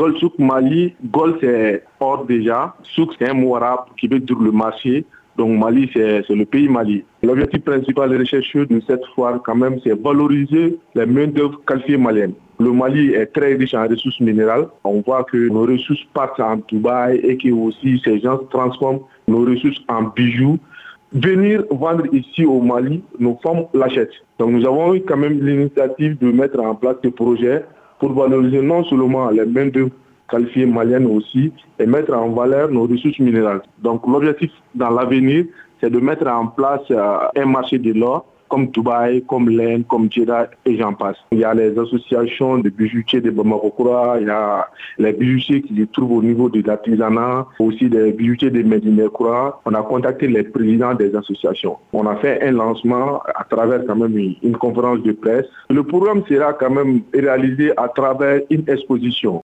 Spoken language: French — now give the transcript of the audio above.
Gold Souk Mali, Gold c'est or déjà, Souk c'est un mot arabe qui veut dire le marché. Donc Mali, c'est le pays Mali. L'objectif principal des rechercheurs de cette foire, quand même, c'est valoriser les main-d'œuvre qualifiées maliennes. Le Mali est très riche en ressources minérales. On voit que nos ressources partent en Dubaï et que aussi ces gens transforment nos ressources en bijoux. Venir vendre ici au Mali, nos femmes l'achètent. Donc nous avons eu quand même l'initiative de mettre en place des projets pour valoriser non seulement les main-d'œuvre qualifiées maliennes aussi et mettre en valeur nos ressources minérales. Donc l'objectif dans l'avenir, c'est de mettre en place euh, un marché de l'or comme Dubaï, comme l'Inde, comme Jeddah et j'en passe. Il y a les associations de bijoutiers de Bamakoura, il y a les bijoutiers qui se trouvent au niveau de l'artisanat, aussi des bijoutiers de Medinekura. On a contacté les présidents des associations. On a fait un lancement à travers quand même une conférence de presse. Le programme sera quand même réalisé à travers une exposition.